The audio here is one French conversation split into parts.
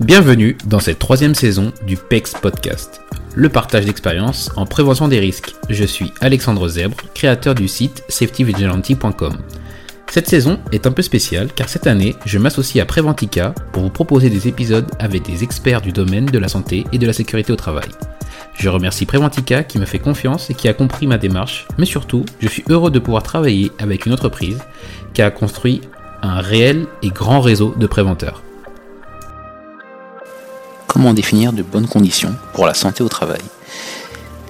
Bienvenue dans cette troisième saison du PEX Podcast, le partage d'expériences en prévention des risques. Je suis Alexandre Zèbre, créateur du site safetyvigilante.com. Cette saison est un peu spéciale car cette année, je m'associe à Preventica pour vous proposer des épisodes avec des experts du domaine de la santé et de la sécurité au travail. Je remercie Preventica qui me fait confiance et qui a compris ma démarche, mais surtout, je suis heureux de pouvoir travailler avec une entreprise qui a construit un réel et grand réseau de préventeurs. Comment définir de bonnes conditions pour la santé au travail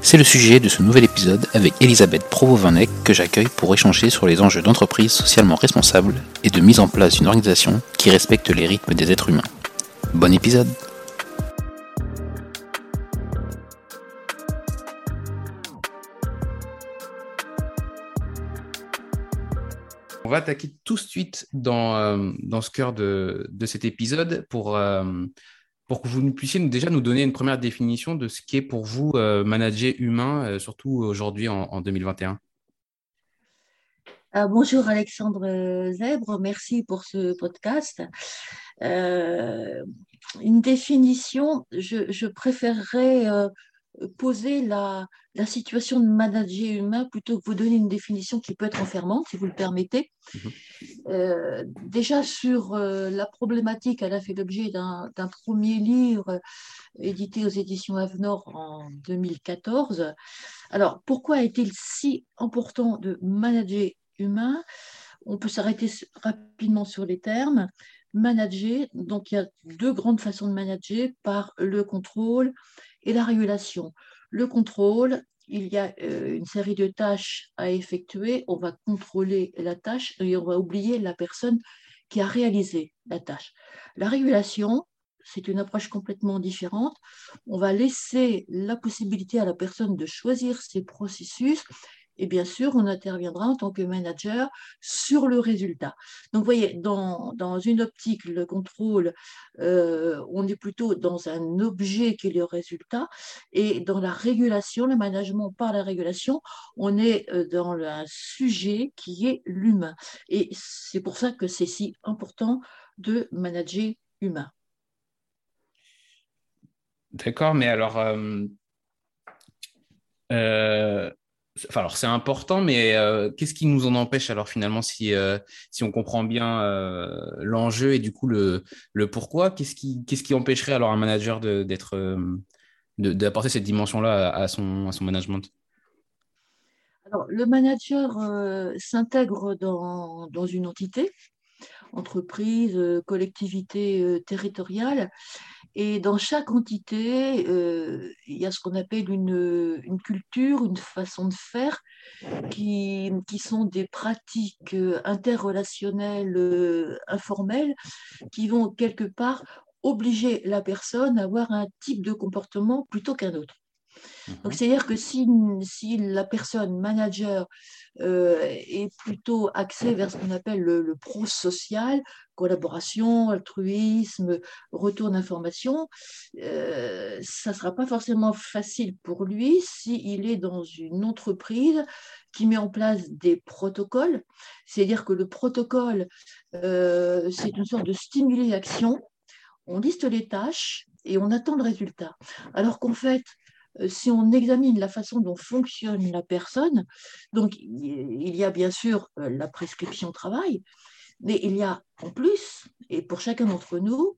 C'est le sujet de ce nouvel épisode avec Elisabeth Provo-Vanek que j'accueille pour échanger sur les enjeux d'entreprise socialement responsable et de mise en place d'une organisation qui respecte les rythmes des êtres humains. Bon épisode On va attaquer tout de suite dans, euh, ce cœur de, de cet épisode pour, euh, pour que vous puissiez déjà nous donner une première définition de ce qu'est pour vous euh, manager humain, euh, surtout aujourd'hui en, en 2021. Euh, bonjour Alexandre Zèbre, merci pour ce podcast. Euh, une définition, je, préférerais poser la, la, situation de manager humain plutôt que vous donner une définition qui peut être enfermante, si vous le permettez. -hmm. euh, déjà sur euh, la problématique, elle a fait l'objet d'un premier livre édité aux éditions Avenor en 2014. Alors, pourquoi est-il si important de manager humain? On peut s'arrêter rapidement sur les termes. Manager, donc il y a deux grandes façons de manager, par le contrôle et la régulation. Le contrôle, il y a euh, une série de tâches à effectuer, on va contrôler la tâche et on va oublier la personne qui a réalisé la tâche. La régulation, c'est une approche complètement différente. On va laisser la possibilité à la personne de choisir ses processus et bien sûr, on interviendra en tant que manager sur le résultat. Donc, vous voyez, dans, dans une optique, le contrôle, euh, on est plutôt dans un objet qui est le résultat, et dans la régulation, le management par la régulation, on est euh, dans un sujet qui est l'humain. Et c'est pour ça que c'est si important de manager humain. D'accord, mais alors, euh, Alors c'est important, mais euh, qu'est-ce qui nous en empêche alors finalement si, euh, si on comprend bien euh, l'enjeu et du coup le, pourquoi? Qu'est-ce qui, qu'est-ce qui empêcherait alors un manager d'être, d'apporter cette dimension-là à, à, son, à son management? Alors, le manager s'intègre dans, dans, une entité, entreprise, collectivité territoriale, et dans chaque entité, euh, il y a ce qu'on appelle une, culture, une façon de faire, qui, sont des pratiques interrelationnelles euh, informelles, qui vont quelque part obliger la personne à avoir un type de comportement plutôt qu'un autre. Donc, c'est-à-dire que si, si, la personne manager euh, est plutôt axée vers ce qu'on appelle le, le pro-social, collaboration, altruisme, retour d'information, euh, ça ne sera pas forcément facile pour lui s'il est dans une entreprise qui met en place des protocoles. C'est-à-dire que le protocole, euh, c'est une sorte de stimuli action. On liste les tâches et on attend le résultat. Alors qu'en fait, si on examine la façon dont fonctionne la personne, donc il y a bien sûr la prescription travail, mais il y a en plus, et pour chacun d'entre nous,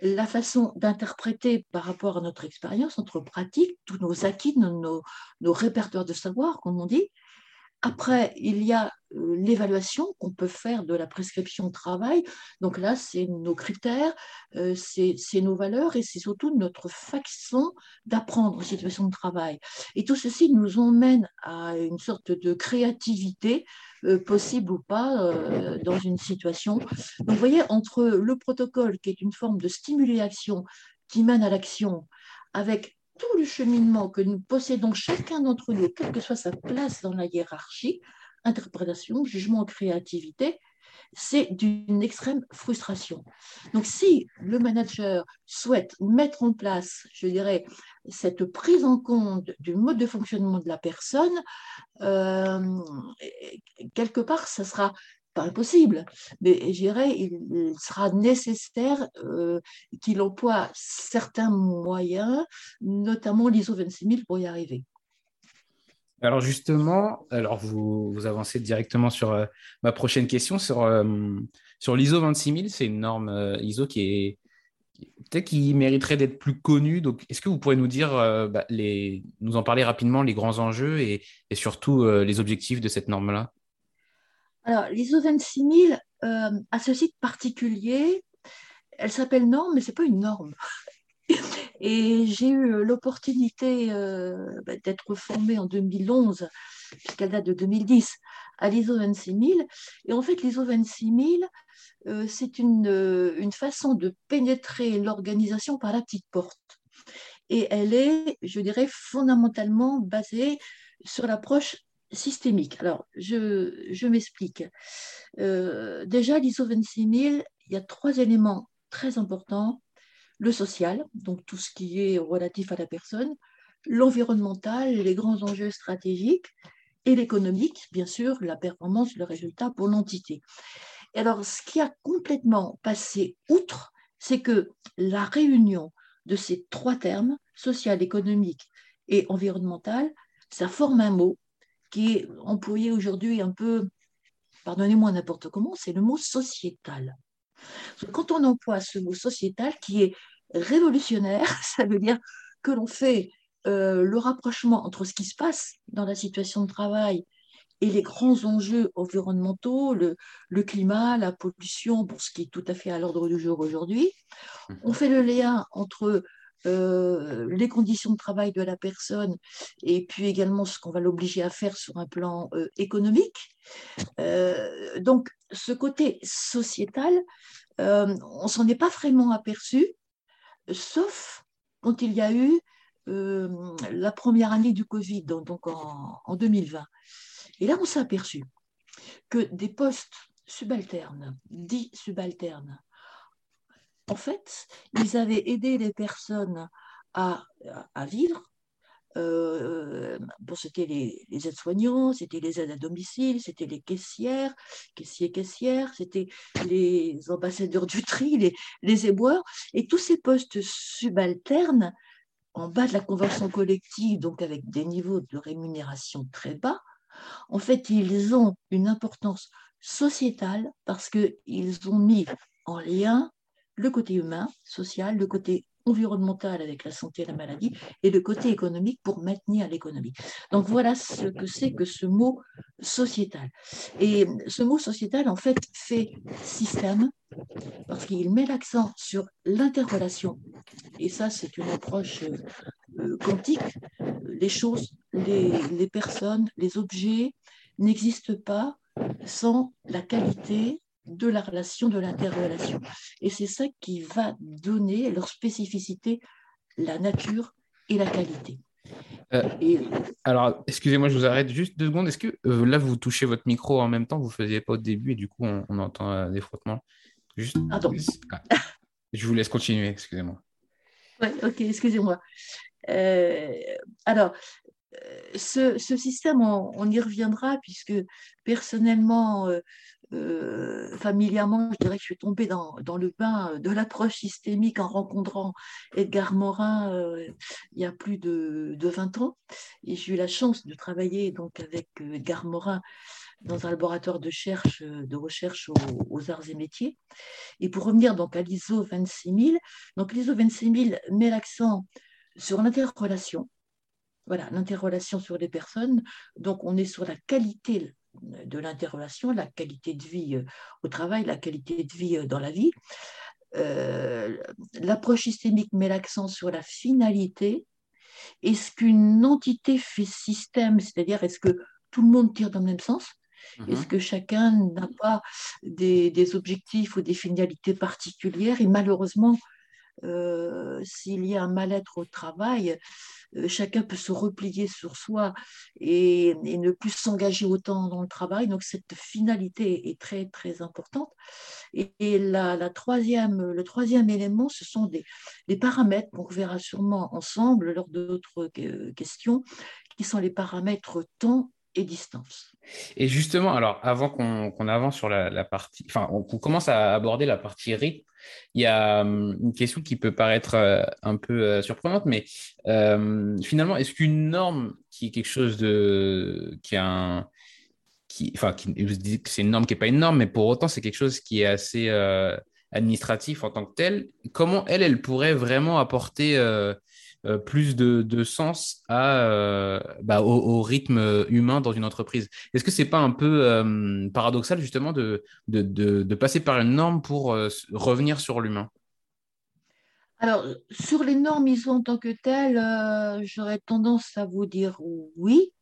la façon d'interpréter par rapport à notre expérience, notre pratique, tous nos acquis, nos, nos répertoires de savoir, comme on dit, après, il y a euh, l'évaluation qu'on peut faire de la prescription de travail. Donc là, c'est nos critères, euh, c'est nos valeurs et c'est surtout notre façon d'apprendre en situation de travail. Et tout ceci nous emmène à une sorte de créativité, euh, possible ou pas, dans une situation. Donc vous voyez, entre le protocole, qui est une forme de stimulation qui mène à l'action, avec tout le cheminement que nous possédons chacun d'entre nous, quelle que soit sa place dans la hiérarchie, interprétation, jugement, créativité, c'est d'une extrême frustration. Donc si le manager souhaite mettre en place, je dirais, cette prise en compte du mode de fonctionnement de la personne, euh, quelque part, ça sera pas impossible, mais je dirais, il sera nécessaire euh, qu'il emploie certains moyens, notamment l'ISO 26000 pour y arriver. Alors justement, alors vous, vous avancez directement sur euh, ma prochaine question sur, euh, sur l'ISO 26000. C'est une norme ISO qui est mériterait d'être plus connue. Donc, est-ce que vous pourrez nous dire, bah, les, nous en parler rapidement, les grands enjeux et, et surtout les objectifs de cette norme-là? Alors, l'ISO 26000 euh, a ce site particulier. Elle s'appelle norme, mais ce n'est pas une norme. Et j'ai eu l'opportunité euh, bah, d'être formée en 2011, puisqu'elle date de 2010, à l'ISO 26000. Et en fait, l'ISO 26000, euh, c'est une, une façon de pénétrer l'organisation par la petite porte. Et elle est, je dirais, fondamentalement basée sur l'approche systémique. Alors, je, m'explique. Euh, déjà, l'ISO 26000, il y a trois éléments très importants. Le social, donc tout ce qui est relatif à la personne, l'environnemental, les grands enjeux stratégiques, et l'économique, bien sûr, la performance, le résultat pour l'entité. Et alors, ce qui a complètement passé outre, c'est que la réunion de ces trois termes, social, économique et environnemental, ça forme un mot qui est employé aujourd'hui un peu, pardonnez-moi n'importe comment, c'est le mot sociétal. Quand on emploie ce mot sociétal qui est révolutionnaire, ça veut dire que l'on fait euh, le rapprochement entre ce qui se passe dans la situation de travail et les grands enjeux environnementaux, le, le, climat, la pollution, bon, ce qui est tout à fait à l'ordre du jour aujourd'hui. On fait le lien entre euh, les conditions de travail de la personne et puis également ce qu'on va l'obliger à faire sur un plan euh, économique. Euh, donc, ce côté sociétal, on s'en est pas vraiment aperçu, sauf quand il y a eu la première année du Covid, donc en, en 2020. Et là, on s'est aperçu que des postes subalternes, dits subalternes, en fait, ils avaient aidé les personnes à, vivre. Euh, c'était les, aides-soignants, c'était les aides à domicile, c'était les caissières, caissiers, caissières, c'était les ambassadeurs du tri, les, les éboueurs, et tous ces postes subalternes en bas de la convention collective, donc avec des niveaux de rémunération très bas, en fait, ils ont une importance sociétale parce qu'ils ont mis en lien le côté humain, social, le côté environnemental avec la santé et la maladie, et le côté économique pour maintenir l'économie. Donc voilà ce que c'est que ce mot sociétal. Et ce mot sociétal, en fait, fait système, parce qu'il met l'accent sur l'interrelation. Et ça, c'est une approche euh, quantique. Les choses, les, les personnes, les objets n'existent pas sans la qualité de la relation, de l'interrelation. Et c'est ça qui va donner leur spécificité, la nature et la qualité. Euh, et... Alors, excusez-moi, je vous arrête juste deux secondes. Est-ce que euh, là, vous touchez votre micro en même temps? Vous ne faisiez pas au début et du coup, on, entend euh, des frottements. Juste... Ah, je vous laisse continuer, excusez-moi. Oui, ok, excusez-moi. alors, ce, système, on, y reviendra puisque personnellement, euh, familièrement, je dirais que je suis tombée dans, le bain de l'approche systémique en rencontrant Edgar Morin euh, il y a plus de, 20 ans. Et j'ai eu la chance de travailler donc avec euh, Edgar Morin dans un laboratoire de recherche, de recherche aux, arts et métiers. Et pour revenir donc à l'ISO 26000, donc l'ISO 26000 met l'accent sur l'interrelation voilà, l'interrelation sur les personnes. Donc, on est sur la qualité de l'interrelation, la qualité de vie au travail, la qualité de vie dans la vie. L'approche systémique met l'accent sur la finalité. Est-ce qu'une entité fait système, c'est-à-dire est-ce que tout le monde tire dans le même sens? Est-ce mhm. que chacun n'a pas des, objectifs ou des finalités particulières? Et malheureusement, euh, s'il y a un mal-être au travail, euh, chacun peut se replier sur soi et, ne plus s'engager autant dans le travail. Donc cette finalité est très très importante. Et, la, troisième, le troisième élément, ce sont des, paramètres qu'on verra sûrement ensemble lors d'autres questions, qui sont les paramètres temps et distance. Et justement, alors avant qu'on avance sur la, partie, enfin, on, commence à aborder la partie rythme, il y a hum, une question qui peut paraître euh, un peu euh, surprenante, mais euh, finalement, est-ce qu'une norme qui est quelque chose de, qui a un, qui, enfin, qui, c'est une norme qui n'est pas une norme, mais pour autant, c'est quelque chose qui est assez administratif en tant que tel. Comment elle, elle pourrait vraiment apporter euh, plus de, sens à, euh, bah, au, rythme humain dans une entreprise. Est-ce que c'est pas un peu euh, paradoxal justement de, de, passer par une norme pour revenir sur l'humain? Alors, sur les normes ISO en tant que telles, j'aurais tendance à vous dire oui.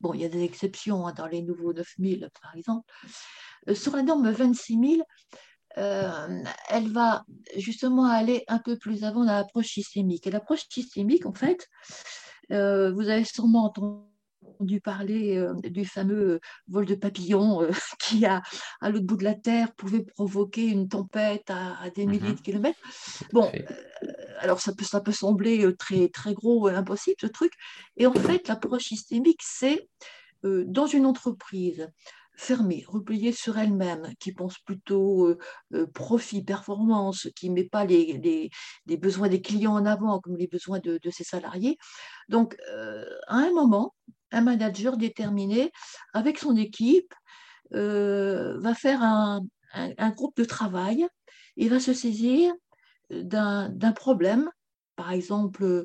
Bon, il y a des exceptions hein, dans les nouveaux 9000, par exemple. sur la norme 26000, euh, elle va justement aller un peu plus avant dans l'approche systémique. Et l'approche systémique, en fait, euh, vous avez sûrement entendu parler euh, du fameux vol de papillon qui, à, à l'autre bout de la Terre, pouvait provoquer une tempête à, des milliers de mhm. kilomètres. Bon, alors ça peut, ça peut sembler très, très gros et impossible, ce truc. Et en fait, l'approche systémique, c'est dans une entreprise, fermée, repliée sur elle-même, qui pense plutôt euh, euh, profit, performance, qui ne met pas les, besoins des clients en avant comme les besoins de, ses salariés. Donc, euh, à un moment, un manager déterminé, avec son équipe, va faire un, un, groupe de travail et va se saisir d'un problème, par exemple,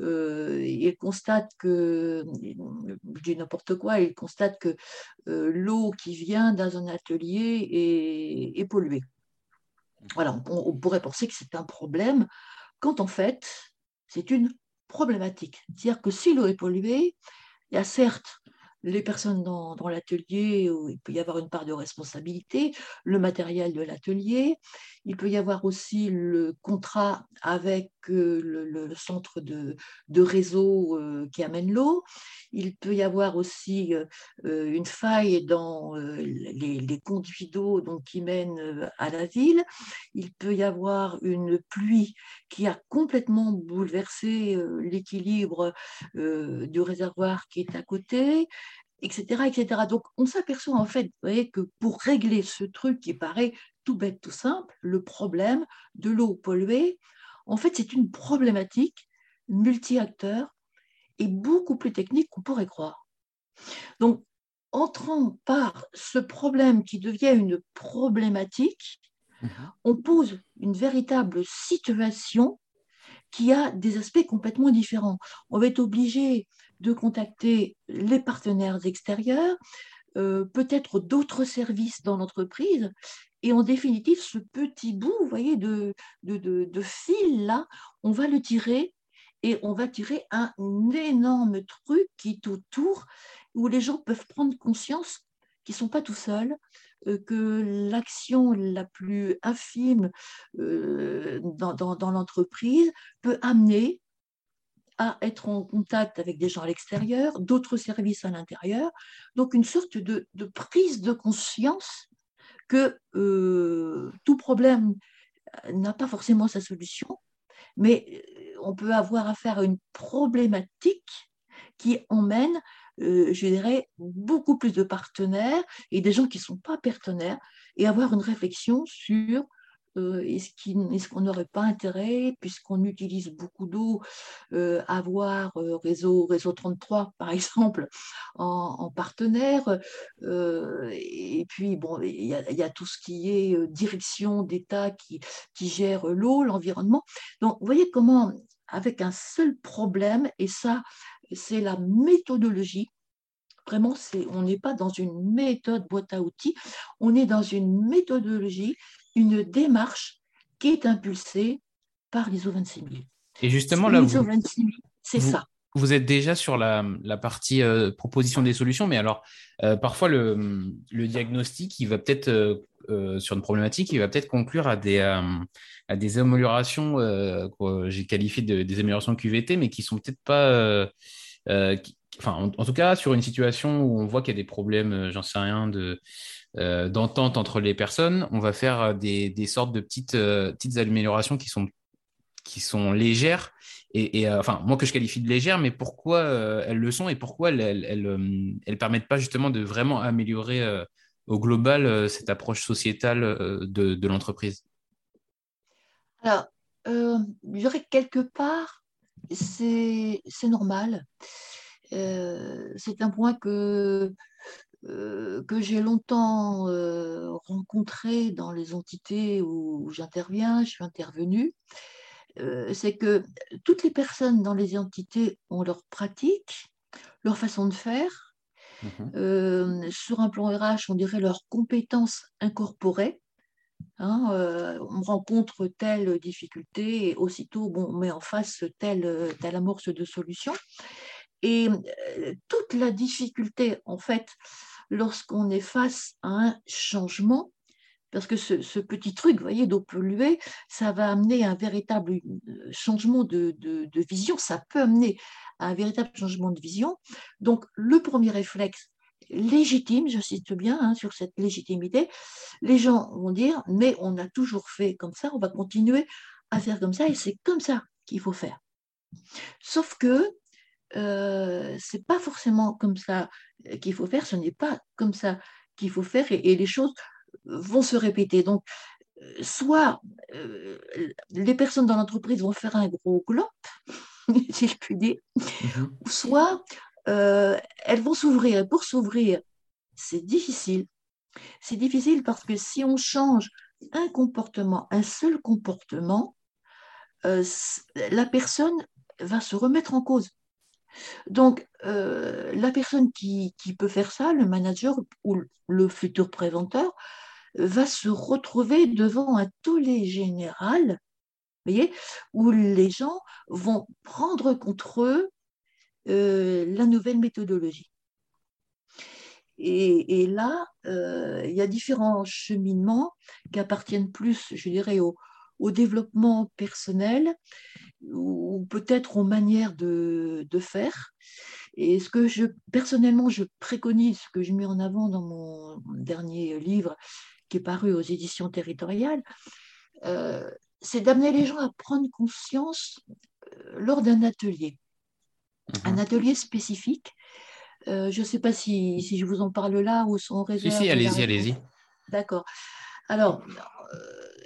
euh, il constate que, n'importe quoi, il constate que euh, l'eau qui vient dans un atelier est, polluée. Voilà, on, pourrait penser que c'est un problème, quand en fait, c'est une problématique. C'est-à-dire que si l'eau est polluée, il y a certes les personnes dans, l'atelier, où il peut y avoir une part de responsabilité, le matériel de l'atelier, il peut y avoir aussi le contrat avec euh, le, centre de, réseau euh, qui amène l'eau, il peut y avoir aussi euh, une faille dans les, conduits d'eau qui mènent à la ville, il peut y avoir une pluie qui a complètement bouleversé l'équilibre du réservoir qui est à côté, etc., etc. Donc, on s'aperçoit en fait que pour régler ce truc qui paraît tout bête, tout simple, le problème de l'eau polluée, en fait, c'est une problématique multi-acteurs et beaucoup plus technique qu'on pourrait croire. Donc, entrant par ce problème qui devient une problématique, mhm. on pose une véritable situation qui a des aspects complètement différents. On va être obligé de contacter les partenaires extérieurs, euh, peut-être d'autres services dans l'entreprise. Et en définitive, ce petit bout, voyez, de, de, fil-là, on va le tirer et on va tirer un énorme truc qui est autour, où les gens peuvent prendre conscience qu'ils ne sont pas tout seuls, euh, que l'action la plus infime euh, dans, dans l'entreprise peut amener à être en contact avec des gens à l'extérieur, d'autres services à l'intérieur. Donc une sorte de, prise de conscience que euh, tout problème n'a pas forcément sa solution, mais euh, on peut avoir affaire à une problématique qui emmène, euh, je dirais, beaucoup plus de partenaires et des gens qui ne sont pas partenaires et avoir une réflexion sur euh, est-ce qu'on n'aurait pas intérêt, puisqu'on utilise beaucoup d'eau, euh, avoir euh, réseau, réseau 33, par exemple, en, partenaire? Et puis, bon, il y, a tout ce qui est direction d'État qui gère l'eau, l'environnement. Donc, vous voyez comment, avec un seul problème, et ça, c'est la méthodologie. Vraiment, on n'est pas dans une méthode boîte à outils, on est dans une méthodologie, une démarche qui est impulsée par l'ISO 26000. Et justement, là, l'ISO 26000, c'est ça vous êtes déjà sur la, partie euh, proposition des solutions, mais alors euh, parfois le, diagnostic, il va peut-être euh, sur une problématique, il va peut-être conclure à des, à des améliorations que j'ai qualifiées de, des améliorations QVT, mais qui sont peut-être pas, enfin en, tout cas sur une situation où on voit qu'il y a des problèmes, j'en sais rien, de d'entente entre les personnes, on va faire des, des sortes de petites, petites améliorations qui sont qui sont légères et, euh, enfin moi que je qualifie de légères, mais pourquoi euh, elles le sont et pourquoi elles elles, euh, permettent pas justement de vraiment améliorer au global cette approche sociétale de, de l'entreprise? Alors, je dirais que quelque part, c'est normal. c'est un point que, que j'ai longtemps rencontré dans les entités où j'interviens, je suis intervenue. Euh, c'est que toutes les personnes dans les entités ont leur pratique, leur façon de faire. Mhm. Euh, sur un plan RH, on dirait leurs compétences incorporées. Hein, euh, on rencontre telle difficulté et aussitôt bon, on met en face telle, telle amorce de solution. Et toute la difficulté, en fait, lorsqu'on est face à un changement, parce que ce, petit truc, vous voyez, d'eau polluée, ça va amener un véritable euh, changement de, vision, ça peut amener à un véritable changement de vision. Donc, le premier réflexe légitime, je cite bien hein, sur cette légitimité, les gens vont dire, mais on a toujours fait comme ça, on va continuer à faire comme ça, et c'est comme ça qu'il faut faire. Sauf que euh, c'est pas forcément comme ça qu'il faut faire, ce n'est pas comme ça qu'il faut faire, et les choses vont se répéter. Donc, euh, soit euh, les personnes dans l'entreprise vont faire un gros glop, si je puis dire, mhm. soit euh, elles vont s'ouvrir. Et pour s'ouvrir, c'est difficile. C'est difficile parce que si on change un comportement, un seul comportement, la personne va se remettre en cause. Donc, la personne qui, peut faire ça, le manager ou le futur préventeur, va se retrouver devant un tollé général, voyez, où les gens vont prendre contre eux euh, la nouvelle méthodologie. Et, là, euh, il y a différents cheminements qui appartiennent plus, je dirais, au, développement personnel ou peut-être aux manières de, de, faire. Et ce que je, personnellement, je préconise, ce que je mets en avant dans mon dernier livre, qui est paru aux éditions territoriales, euh, c'est d'amener les gens à prendre conscience euh, lors d'un atelier, un mhm. atelier spécifique. Euh, je ne sais pas si, si, je vous en parle là ou son réserve. Si, si, allez-y, allez-y. D'accord. Alors,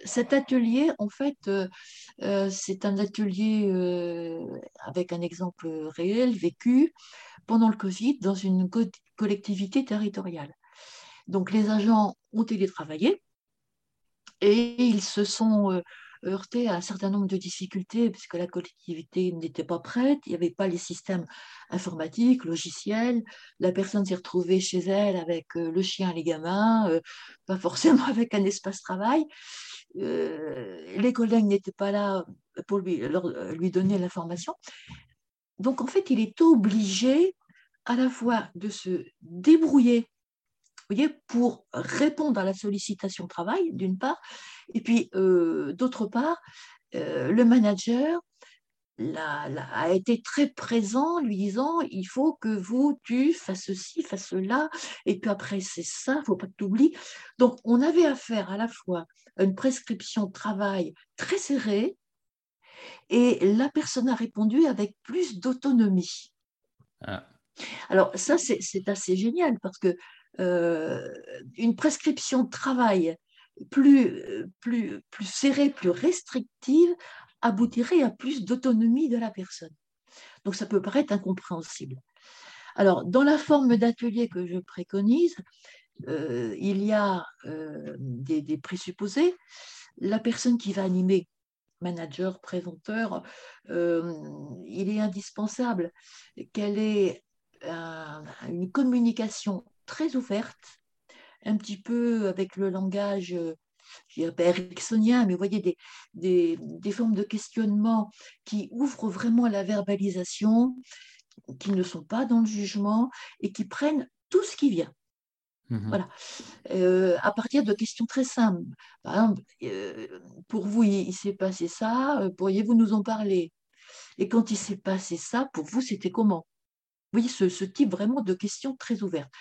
cet atelier, en fait, c'est un atelier avec un exemple réel, vécu pendant le Covid dans une collectivité territoriale. Donc les agents ont télétravaillé et ils se sont euh, heurtés à un certain nombre de difficultés puisque la collectivité n'était pas prête, il n'y avait pas les systèmes informatiques, logiciels, la personne s'est retrouvée chez elle avec euh, le chien les gamins, euh, pas forcément avec un espace travail. les collègues n'étaient pas là pour lui, lui donner l'information. Donc en fait, il est obligé à la fois de se débrouiller pour répondre à la sollicitation travail, d'une part, et puis euh, d'autre part, euh, le manager a été très présent, lui disant il faut que vous, tu fasses ceci, fasses cela, et puis après c'est ça, il ne faut pas que tu oublies. Donc on avait affaire à la fois à une prescription de travail très serrée, et la personne a répondu avec plus d'autonomie. Ah. Alors ça, c'est assez génial parce que une prescription de travail plus, plus, plus serrée, plus restrictive, aboutirait à plus d'autonomie de la personne. Donc ça peut paraître incompréhensible. Alors, dans la forme d'atelier que je préconise, euh, il y a euh, des, présupposés. La personne qui va animer manager, présenteur, il est indispensable qu'elle ait une communication très ouverte, un petit peu avec le langage je dirais pas ericksonien, mais vous voyez des, des, des, formes de questionnement qui ouvrent vraiment la verbalisation, qui ne sont pas dans le jugement et qui prennent tout ce qui vient. Mmh voilà. Euh, à partir de questions très simples. Par exemple, euh, pour vous, il, s'est passé ça, euh, pourriez-vous nous en parler? Et quand il s'est passé ça, pour vous, c'était comment? Vous voyez, ce, ce, type vraiment de questions très ouvertes.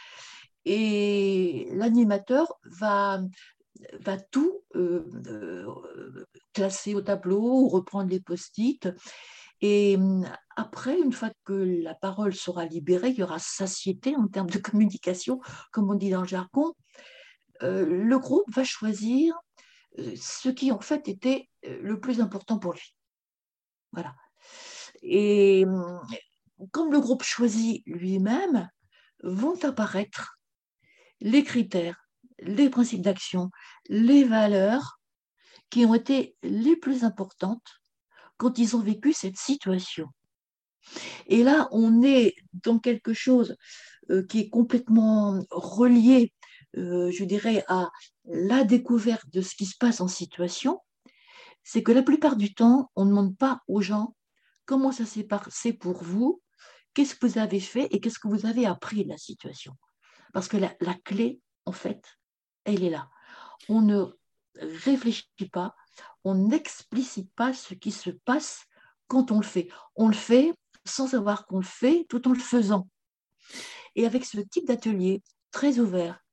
Et l'animateur va, va tout classer au tableau ou reprendre les post-it. Et hum, après, une fois que la parole sera libérée, il y aura satiété en termes de communication, comme on dit dans le jargon. le groupe va choisir ce qui en fait était le plus important pour lui. Voilà. Et hum, comme le groupe choisit lui-même, vont apparaître les critères les principes d'action, les valeurs qui ont été les plus importantes quand ils ont vécu cette situation. Et là, on est dans quelque chose euh, qui est complètement relié, euh, je dirais, à la découverte de ce qui se passe en situation. C'est que la plupart du temps, on ne demande pas aux gens comment ça s'est passé pour vous, qu'est-ce que vous avez fait et qu'est-ce que vous avez appris de la situation. Parce que la, clé, en fait, elle est là. On ne réfléchit pas, on n'explicite pas ce qui se passe quand on le fait. On le fait sans savoir qu'on le fait tout en le faisant. Et avec ce type d'atelier très ouvert,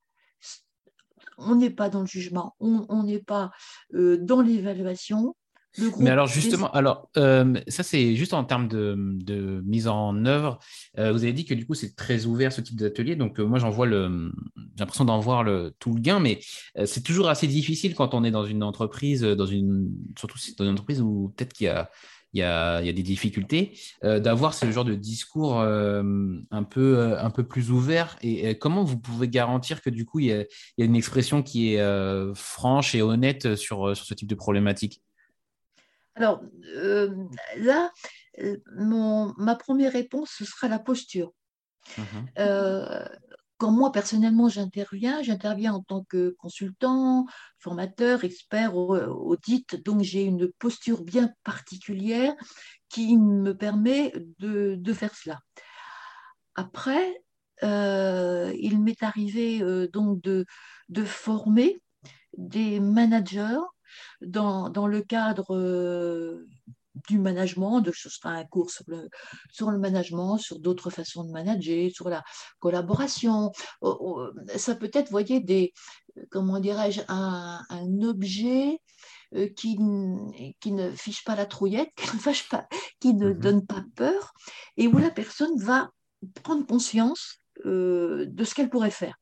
on n'est pas dans le jugement, on n'est pas euh, dans l'évaluation, mais alors justement, alors euh, ça c'est juste en termes de, mise en œuvre. Euh, vous avez dit que du coup c'est très ouvert ce type d'atelier, donc euh, moi j'en vois le, j'ai l'impression d'en voir le, tout le gain, mais c'est toujours assez difficile quand on est dans une entreprise, dans une, surtout dans une entreprise où peut-être qu'il y a il y, a, il y a, des difficultés, d'avoir ce genre de discours un, peu, un peu plus ouvert. Et, comment vous pouvez garantir que du coup, il y a, il y a une expression qui est franche et honnête sur, sur ce type de problématique? Alors euh, là, euh, ma première réponse, ce sera la posture. Mhm. Euh, quand moi, personnellement, j'interviens, j'interviens en tant que consultant, formateur, expert, audit, donc j'ai une posture bien particulière qui me permet de, faire cela. Après, il m'est arrivé donc de, de former des managers dans, le cadre euh, du management, de, ce sera un cours sur le, sur le management, sur d'autres façons de manager, sur la collaboration. Oh, oh, ça peut être, voyez, des, comment dirais-je, un, objet euh, qui, qui, ne fiche pas la trouillette, qui ne, fâche pas, qui ne mhm. donne pas peur, et où la personne va prendre conscience euh, de ce qu'elle pourrait faire.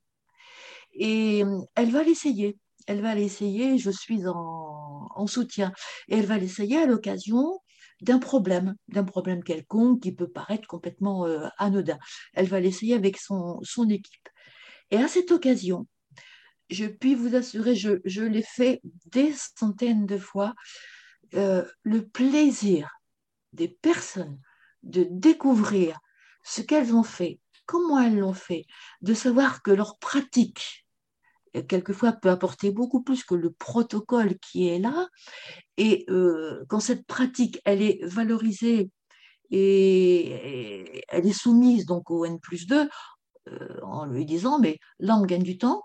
Et elle va l'essayer elle va l'essayer, je suis en, soutien, et elle va l'essayer à l'occasion d'un problème, d'un problème quelconque qui peut paraître complètement euh, anodin. Elle va l'essayer avec son, son équipe. Et à cette occasion, je puis vous assurer, je, l'ai fait des centaines de fois, euh, le plaisir des personnes de découvrir ce qu'elles ont fait, comment elles l'ont fait, de savoir que leur pratique quelquefois peut apporter beaucoup plus que le protocole qui est là. Et euh, quand cette pratique, elle est valorisée et, elle est soumise donc au N plus 2, euh, en lui disant, mais là, on gagne du temps,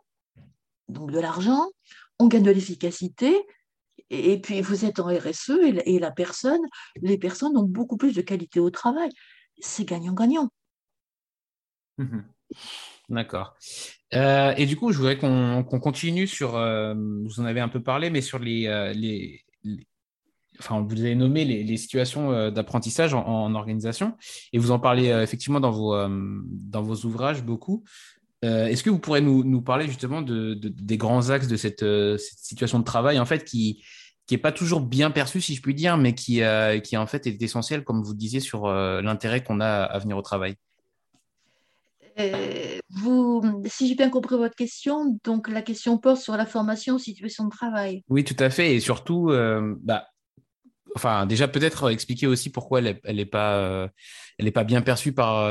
donc de l'argent, on gagne de l'efficacité, et, puis vous êtes en RSE et la, personne, les personnes ont beaucoup plus de qualité au travail. C'est gagnant-gagnant. Mmh D'accord. Euh, et du coup, je voudrais qu'on continue sur, euh, vous en avez un peu parlé, mais sur les, euh, enfin, vous avez nommé les, situations d'apprentissage en, organisation, et vous en parlez effectivement dans vos, dans vos ouvrages beaucoup. Est-ce que vous pourrez nous, nous parler justement de, des grands axes de cette, situation de travail, en fait, qui qui pas toujours bien perçue, si je puis dire, mais qui, qui en fait est essentielle, comme vous disiez, sur l'intérêt qu'on a à venir au travail? Vous, si j'ai bien compris votre question, donc la question porte sur la formation en situation de travail. Oui, tout à fait. Et surtout, euh, bah, enfin, déjà peut-être expliquer aussi pourquoi elle n'est pas, elle est pas bien perçue par,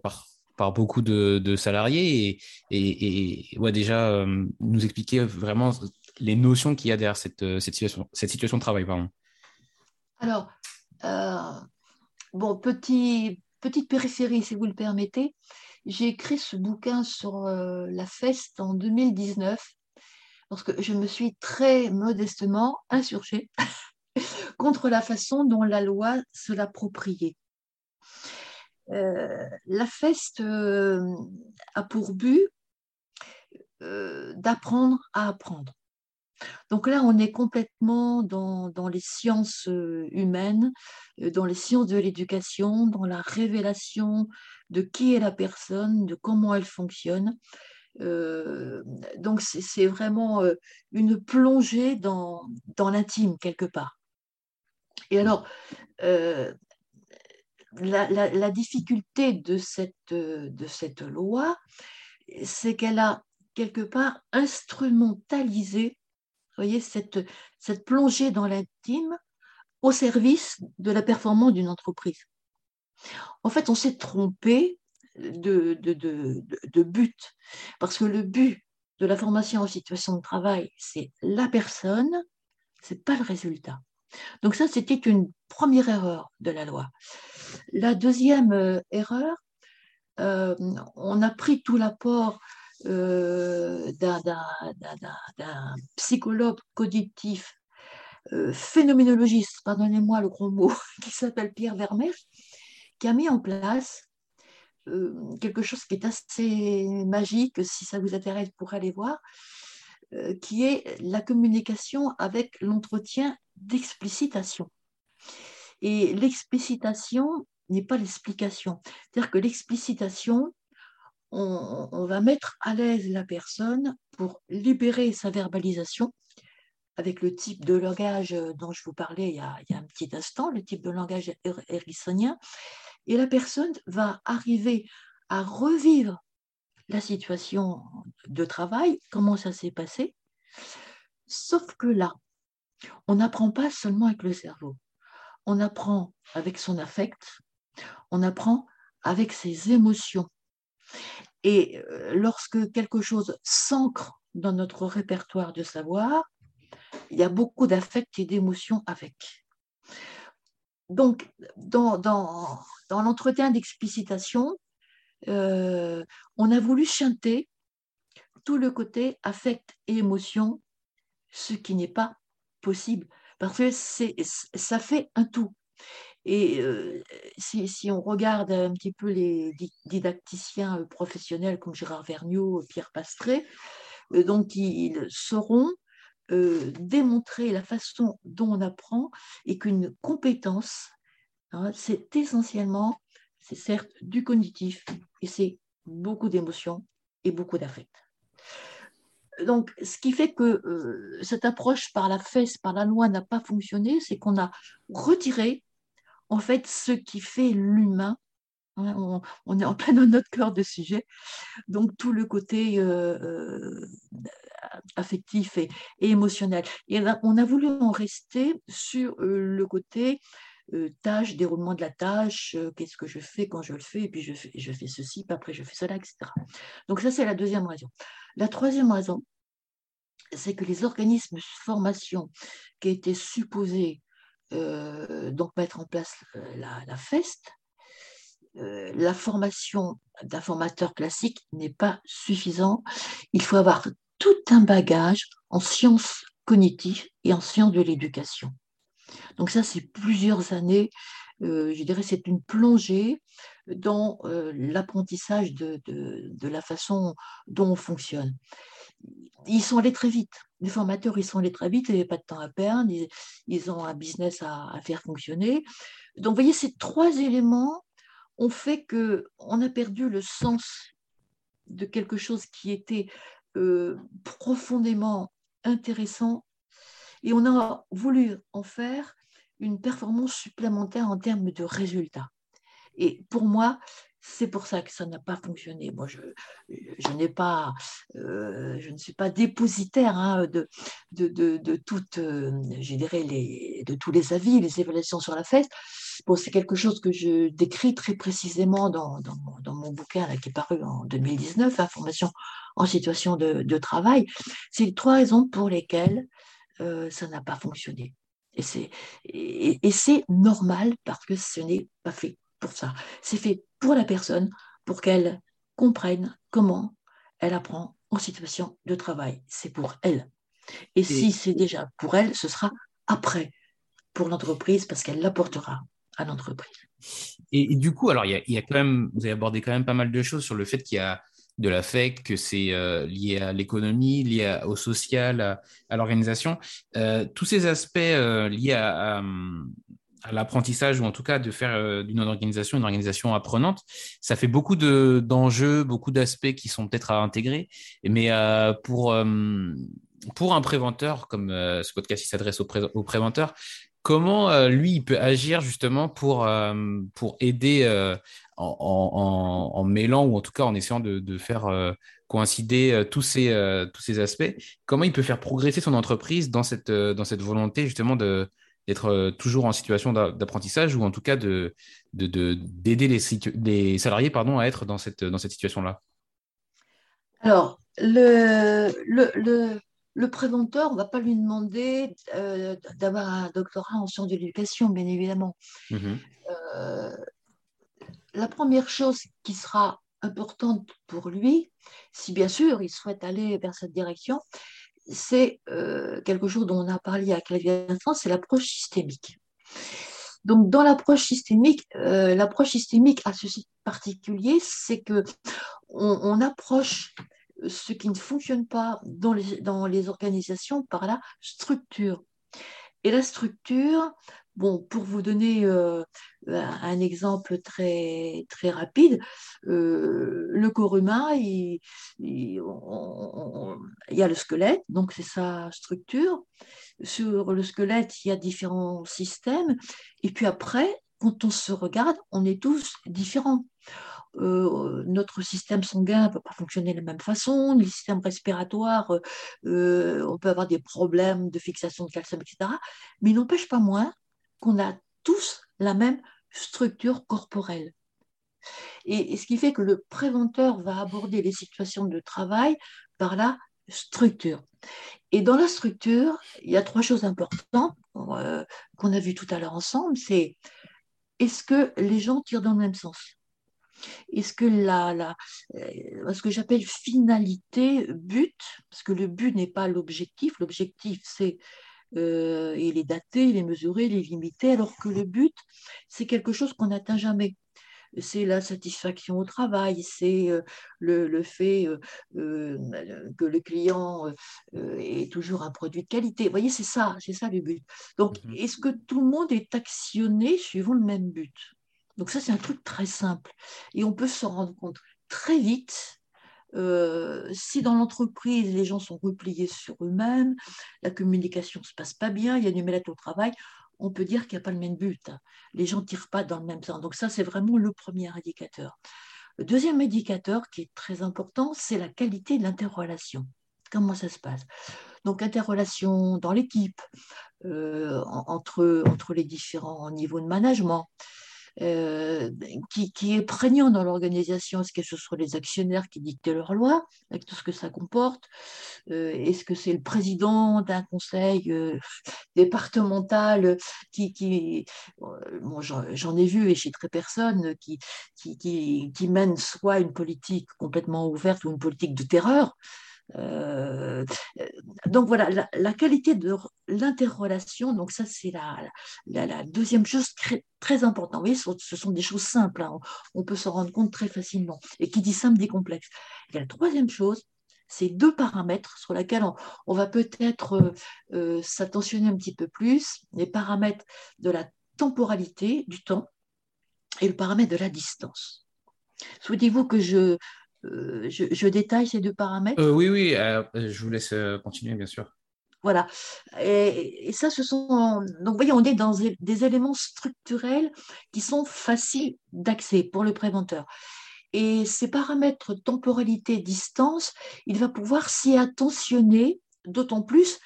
par, par beaucoup de, salariés et, et, ouais, déjà nous expliquer vraiment les notions qu'il y a derrière cette, cette, situation, cette situation de travail. Pardon. Alors, bon, petit, petite périphérie, si vous le permettez. J'ai écrit ce bouquin sur la FEST en 2019 parce que je me suis très modestement insurgée contre la façon dont la loi se l'appropriait. Euh, la FEST euh, a pour but euh, d'apprendre à apprendre. Donc là, on est complètement dans, dans les sciences humaines, dans les sciences de l'éducation, dans la révélation de qui est la personne, de comment elle fonctionne. donc c'est vraiment une plongée dans, dans l'intime quelque part. Et alors, euh, la, difficulté de cette, de cette loi, c'est qu'elle a quelque part instrumentalisé voyez, cette, cette plongée dans l'intime au service de la performance d'une entreprise. En fait, on s'est trompé de, de, de, but, parce que le but de la formation en situation de travail, c'est la personne, c'est pas le résultat. Donc ça, c'était une première erreur de la loi. La deuxième euh, erreur, euh, on a pris tout l'apport euh, d'un psychologue cognitif, phénoménologiste, pardonnez-moi le gros mot, qui s'appelle Pierre Vermeer, qui a mis en place quelque chose qui est assez magique, si ça vous intéresse pour aller voir, qui est la communication avec l'entretien d'explicitation. Et l'explicitation n'est pas l'explication. C'est-à-dire que l'explicitation, on, va mettre à l'aise la personne pour libérer sa verbalisation avec le type de langage dont je vous parlais il y a, un petit instant, le type de langage hérissonien. Et la personne va arriver à revivre la situation de travail, comment ça s'est passé. Sauf que là, on n'apprend pas seulement avec le cerveau, on apprend avec son affect, on apprend avec ses émotions. Et euh, lorsque quelque chose s'ancre dans notre répertoire de savoir, il y a beaucoup d'affect et d'émotions avec. Donc, dans, dans, l'entretien d'explicitation, euh, on a voulu chanter tout le côté affect et émotion, ce qui n'est pas possible, parce que ça fait un tout. Et euh, si, on regarde un petit peu les didacticiens euh, professionnels comme Gérard Vergniaud, Pierre Pastré, donc ils sauront démontrer la façon dont on apprend et qu'une compétence, hein, c'est essentiellement, c'est certes du cognitif et c'est beaucoup d'émotions et beaucoup d'affect donc, ce qui fait que euh, cette approche par la fesse, par la loi n'a pas fonctionné, c'est qu'on a retiré en fait ce qui fait l'humain. Hein, on, est en plein dans notre cœur de sujet. Donc, tout le côté euh, euh, affectif et, émotionnel. Et on a voulu en rester sur le côté tâche, déroulement de la tâche, qu'est-ce que je fais quand je le fais, et puis je fais, je fais ceci, puis après je fais cela, etc. Donc ça, c'est la deuxième raison. La troisième raison, c'est que les organismes de formation qui étaient supposés donc mettre en place la, la FEST, la formation d'un formateur classique n'est pas suffisant. Il faut avoir tout un bagage en sciences cognitives et en sciences de l'éducation. Donc ça, c'est plusieurs années, euh, je dirais, c'est une plongée dans euh, l'apprentissage de, la façon dont on fonctionne. Ils sont allés très vite. Les formateurs, ils sont allés très vite, il n'y avait pas de temps à perdre, ils, ont un business à, faire fonctionner. Donc, vous voyez, ces trois éléments fait qu'on a perdu le sens de quelque chose qui était euh, profondément intéressant et on a voulu en faire une performance supplémentaire en termes de résultats. Et pour moi, c'est pour ça que ça n'a pas fonctionné. Moi, je, n'ai pas, euh, je ne suis pas dépositaire hein, de, toutes, euh, les, de tous les avis, les évaluations sur la fête. Bon, c'est quelque chose que je décris très précisément dans, mon bouquin qui est paru en 2019, Information en situation de, travail. C'est les trois raisons pour lesquelles euh, ça n'a pas fonctionné. Et c'est, et c'est normal parce que ce n'est pas fait pour ça. C'est fait pour la personne, pour qu'elle comprenne comment elle apprend en situation de travail. C'est pour elle. Et, si c'est déjà pour elle, ce sera après pour l'entreprise parce qu'elle l'apportera à l'entreprise. Et, du coup, alors il y, a, quand même, vous avez abordé quand même pas mal de choses sur le fait qu'il y a de l'affect, que c'est euh, lié à l'économie, lié au social, à, l'organisation. Euh, tous ces aspects euh, liés à, à l'apprentissage ou en tout cas de faire euh, d'une organisation une organisation apprenante. Ça fait beaucoup de, d'enjeux, beaucoup d'aspects qui sont peut-être à intégrer. Mais euh, pour, euh, pour un préventeur, comme ce podcast s'adresse aux, pré- préventeurs, comment lui il peut agir justement pour, pour aider en, en, en, mêlant ou en tout cas en essayant de, de faire coïncider tous, ces, tous ces aspects? Comment il peut faire progresser son entreprise dans cette, dans cette volonté justement de d'être euh, toujours en situation d'apprentissage ou en tout cas de, d'aider les, les, salariés pardon, à être dans cette, dans cette situation-là? Alors, le, le, le, préventeur, on ne va pas lui demander euh, d'avoir un doctorat en sciences de l'éducation, bien évidemment. Mmh euh, la première chose qui sera importante pour lui, si bien sûr il souhaite aller vers cette direction, c'est euh, quelque chose dont on a parlé à Clavier c'est l'approche systémique. Donc, dans l'approche systémique, euh, l'approche systémique a ceci particulier, c'est que on, approche ce qui ne fonctionne pas dans les organisations par la structure. Et la structure, Bon, pour vous donner euh, un exemple très, très rapide, euh, le corps humain, il, y a le squelette, donc c'est sa structure. Sur le squelette, il y a différents systèmes. Et puis après, quand on se regarde, on est tous différents. Euh, notre système sanguin ne peut pas fonctionner de la même façon, le système respiratoire, on peut avoir des problèmes de fixation de calcium, etc. Mais il n'empêche pas moins qu'on a tous la même structure corporelle. Et, ce qui fait que le préventeur va aborder les situations de travail par la structure. Et dans la structure, il y a trois choses importantes euh, qu'on a vues tout à l'heure ensemble. C'est est-ce que les gens tirent dans le même sens? Est-ce que la, la euh, ce que j'appelle finalité, but, parce que le but n'est pas l'objectif, l'objectif c'est euh, il est mesuré, il est limité, alors que le but, c'est quelque chose qu'on n'atteint jamais. C'est la satisfaction au travail, c'est euh, le, fait euh, que le client ait toujours un produit de qualité. Vous voyez, c'est ça, c'est ça le but. Donc, mhm. est-ce que tout le monde est actionné suivant le même but? Donc ça, c'est un truc très simple. Et on peut se rendre compte très vite euh, si dans l'entreprise, les gens sont repliés sur eux-mêmes, la communication ne se passe pas bien, il y a du mal au travail, on peut dire qu'il n'y a pas le même but. Les gens ne tirent pas dans le même sens. Donc ça, c'est vraiment le premier indicateur. Le deuxième indicateur qui est très important, c'est la qualité de l'interrelation. Comment ça se passe? Donc, interrelation dans l'équipe, euh, entre, entre les différents niveaux de management, euh, qui, est prégnant dans l'organisation. Est-ce que ce sont les actionnaires qui dictent leurs lois, avec tout ce que ça comporte? Euh, Est-ce que c'est le président d'un conseil euh, départemental qui, bon, j'en ai vu et je très personne qui, qui mène soit une politique complètement ouverte ou une politique de terreur euh, donc voilà, la, qualité de l'interrelation, donc ça c'est la, deuxième chose très, importante. Vous voyez, ce sont des choses simples, hein. on, peut s'en rendre compte très facilement. Et qui dit simple dit complexe. Et la troisième chose, c'est deux paramètres sur lesquels on, va peut-être euh, euh, s'attentionner un petit peu plus, les paramètres de la temporalité du temps et le paramètre de la distance. Souhaitez-vous que je, euh, je, détaille ces deux paramètres euh, Oui, oui, euh, je vous laisse continuer, bien sûr. Voilà. Et, ça, ce sont. Donc, vous voyez, on est dans des éléments structurels qui sont faciles d'accès pour le préventeur. Et ces paramètres temporalité, distance, il va pouvoir s'y attentionner, d'autant plus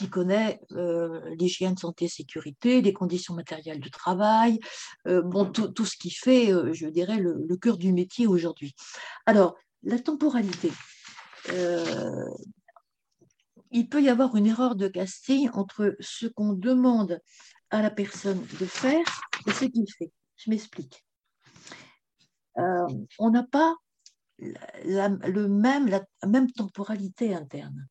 qu'il connaît euh, l'hygiène, santé, sécurité, les conditions matérielles de travail, euh, bon, tout, ce qui fait, euh, je dirais, le, cœur du métier aujourd'hui. Alors, la temporalité. il peut y avoir une erreur de casting entre ce qu'on demande à la personne de faire et ce qu'il fait. Je m'explique. Euh, on n'a pas la, le même, la même temporalité interne.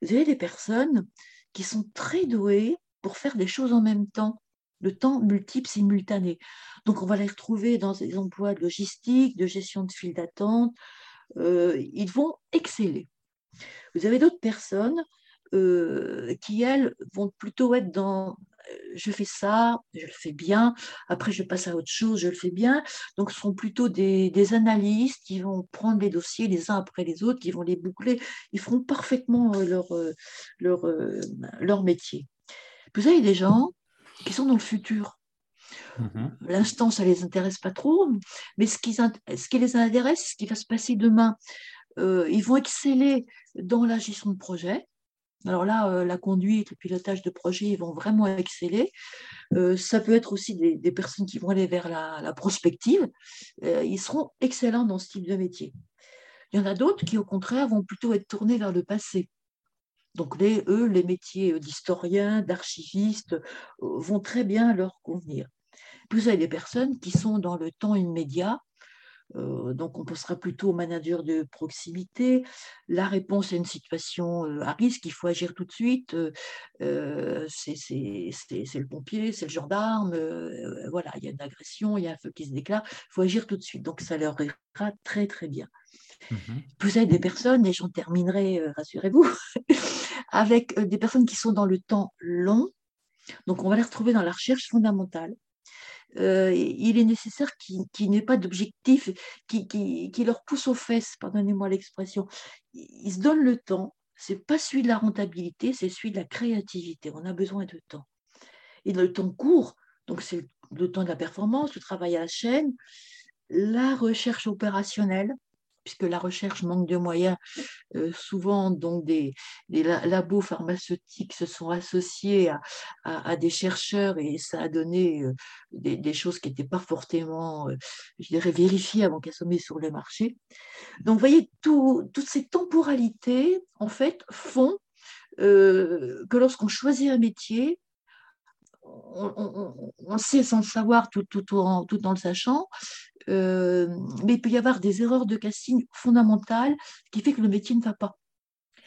Vous avez des personnes qui sont très douées pour faire des choses en même temps, le temps multiple, simultané. Donc, on va les retrouver dans des emplois de logistique, de gestion de file d'attente. Euh, ils vont exceller. Vous avez d'autres personnes euh, qui, elles, vont plutôt être dans je fais ça, je le fais bien, après je passe à autre chose, je le fais bien. Donc ce sont plutôt des, analystes qui vont prendre les dossiers les uns après les autres, qui vont les boucler, ils feront parfaitement euh, leur, euh, leur, euh, leur métier. Vous avez des gens qui sont dans le futur. Mm-hmm. L'instant, ça ne les intéresse pas trop, mais ce qui, ce qui les intéresse, c'est ce qui va se passer demain. ils vont exceller dans la gestion de projet, alors là, euh, la conduite, le pilotage de projet, ils vont vraiment exceller. Euh, ça peut être aussi des, personnes qui vont aller vers la, prospective. Euh, ils seront excellents dans ce type de métier. Il y en a d'autres qui, au contraire, vont plutôt être tournés vers le passé. Donc, les, eux, les métiers d'historiens, d'archivistes vont très bien leur convenir. Puis vous avez des personnes qui sont dans le temps immédiat, donc, on passera plutôt au manager de proximité. La réponse à une situation à risque, il faut agir tout de suite. Euh, c'est le pompier, c'est le gendarme. voilà, il y a une agression, il y a un feu qui se déclare. Il faut agir tout de suite. Donc, ça leur ira très, très bien. Mmh Vous avez des personnes, et j'en terminerai, rassurez-vous, avec des personnes qui sont dans le temps long. Donc, on va les retrouver dans la recherche fondamentale. Euh, il est nécessaire qu'il n'y ait pas d'objectif qui, leur pousse aux fesses, pardonnez-moi l'expression. Ils se donnent le temps, c'est pas celui de la rentabilité, c'est celui de la créativité. On a besoin de temps. Et le temps court, donc c'est le temps de la performance, le travail à la chaîne, la recherche opérationnelle, puisque la recherche manque de moyens, euh, souvent donc des, labos pharmaceutiques se sont associés à, des chercheurs et ça a donné euh, des, choses qui n'étaient pas fortement, euh, je dirais, vérifiées avant qu'elles soient mises sur le marché. Donc, vous voyez, toutes ces temporalités, en fait, font que lorsqu'on choisit un métier, on, sait sans le savoir tout, tout, tout en le sachant, euh, mais il peut y avoir des erreurs de casting fondamentales qui fait que le métier ne va pas.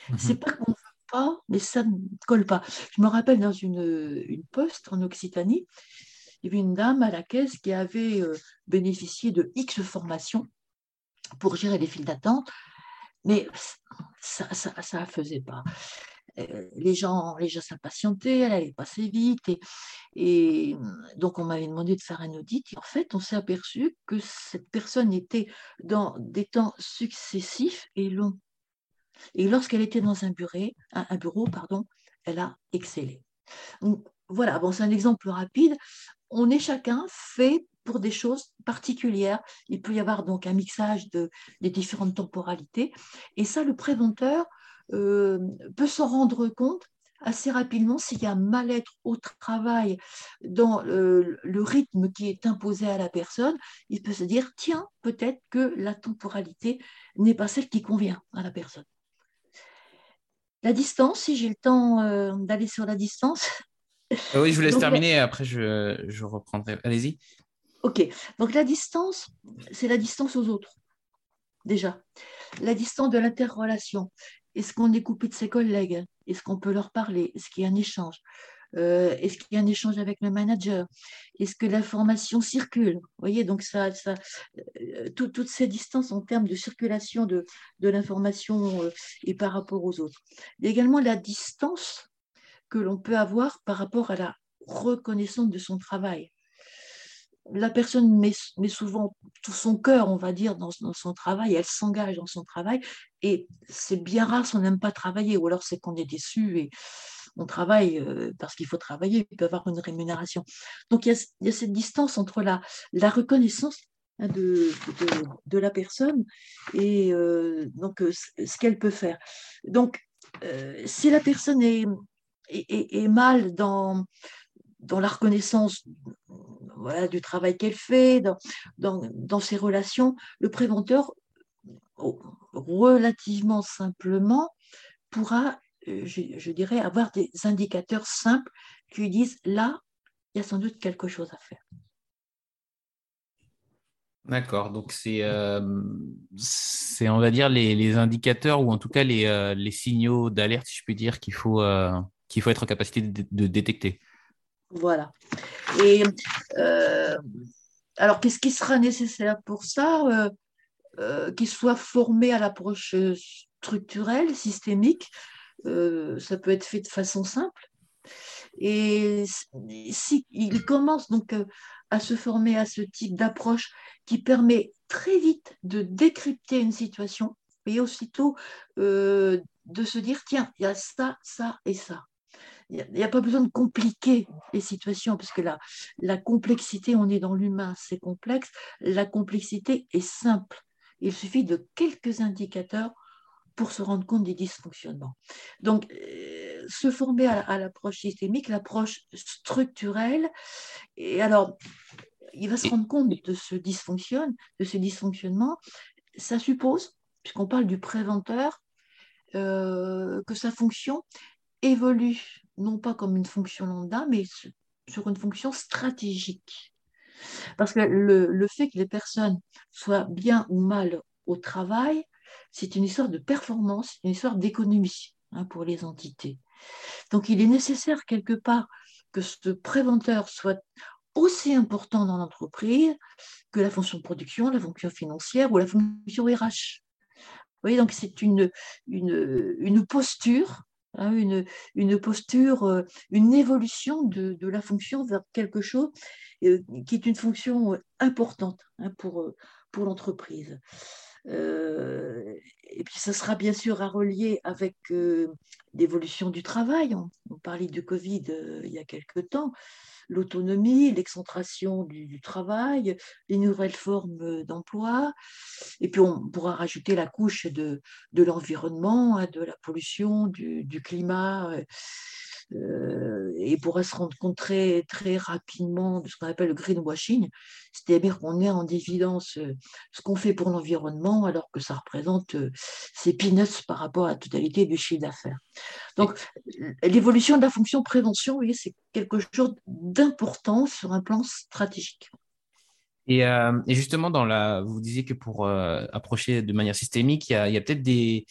Mhm. C'est pas qu'on ne veut pas, mais ça ne colle pas. Je me rappelle dans une, une poste en Occitanie, il y avait une dame à la caisse qui avait euh, bénéficié de X formations pour gérer les files d'attente, mais ça ne ça, ça faisait pas. Euh, les gens, les gens s'impatientaient, elle allait passer vite. Et, et donc, on m'avait demandé de faire un audit. Et en fait, on s'est aperçu que cette personne était dans des temps successifs et longs. Et lorsqu'elle était dans un bureau, pardon, elle a excellé. voilà, bon, c'est un exemple rapide. On est chacun fait pour des choses particulières. Il peut y avoir donc un mixage de, des différentes temporalités. Et ça, le préventeur euh, peut s'en rendre compte assez rapidement s'il y a mal-être au travail dans le, rythme qui est imposé à la personne, il peut se dire, tiens, peut-être que la temporalité n'est pas celle qui convient à la personne. La distance, si j'ai le temps euh, d'aller sur la distance. Oui, je vous laisse terminer, après je, je reprendrai. Allez-y. Ok, donc la distance, c'est la distance aux autres, déjà. La distance de l'interrelation. Est-ce qu'on est coupé de ses collègues? Est-ce qu'on peut leur parler? Est-ce qu'il y a un échange? Euh, Est-ce qu'il y a un échange avec le manager? Est-ce que l'information circule? Vous voyez, donc ça, euh, toutes ces distances en termes de circulation de, l'information euh, et par rapport aux autres. Également la distance que l'on peut avoir par rapport à la reconnaissance de son travail la personne met, souvent tout son cœur, on va dire, dans, son travail, elle s'engage dans son travail, et c'est bien rare si on n'aime pas travailler, ou alors c'est qu'on est déçu et on travaille euh, parce qu'il faut travailler, il peut avoir une rémunération. Donc il y, a, cette distance entre la, reconnaissance hein, de, la personne et donc ce qu'elle peut faire. Donc, si la personne est, mal dans, dans la reconnaissance du travail qu'elle fait, dans, ses relations, le préventeur, relativement simplement, pourra, je, je dirais, avoir des indicateurs simples qui lui disent là, il y a sans doute quelque chose à faire. D'accord, donc c'est, euh, on va dire, les, indicateurs ou en tout cas les, euh, les signaux d'alerte, si je puis dire, qu'il faut, euh, qu'il faut être en capacité de, détecter. Voilà. Et alors, qu'est-ce qui sera nécessaire pour ça Qu'il soit formé à l'approche structurelle, systémique. ça peut être fait de façon simple. Et si il commence donc euh, à se former à ce type d'approche qui permet très vite de décrypter une situation et aussitôt euh, de se dire tiens, il y a ça, ça et ça. Il n'y a, pas besoin de compliquer les situations, parce que la, la complexité, on est dans l'humain, c'est complexe. La complexité est simple. Il suffit de quelques indicateurs pour se rendre compte des dysfonctionnements. Donc, euh, se former à, l'approche systémique, l'approche structurelle, et alors, il va se rendre compte de ce dysfonction, de ce dysfonctionnement. Ça suppose, puisqu'on parle du préventeur, euh, que sa fonction évolue, non pas comme une fonction lambda, mais sur une fonction stratégique. Parce que le, le fait que les personnes soient bien ou mal au travail c'est une histoire de performance, une histoire d'économie hein, pour les entités. Donc il est nécessaire quelque part que ce préventeur soit aussi important dans l'entreprise que la fonction production, la fonction financière ou la fonction RH. Vous voyez, donc c'est une, une, posture, hein, une, une, posture, euh, une évolution de, la fonction vers quelque chose euh, qui est une fonction importante hein, pour, pour l'entreprise. Euh, et puis, ça sera bien sûr à relier avec euh, l'évolution du travail. On, parlait du Covid euh, il y a quelque temps. L'autonomie, l'excentration du, travail, les nouvelles formes d'emploi. Et puis, on pourra rajouter la couche de, l'environnement, hein, de la pollution, du climat euh, et pourrait se rendre compte très, très rapidement de ce qu'on appelle le greenwashing, c'est-à-dire qu'on met en évidence euh, ce qu'on fait pour l'environnement alors que ça représente euh, ces peanuts par rapport à la totalité du chiffre d'affaires. Donc, l'évolution de la fonction prévention, c'est quelque chose d'important sur un plan stratégique. Euh, et, justement, dans la, vous disiez que pour euh, approcher de manière systémique, il y a, peut-être des,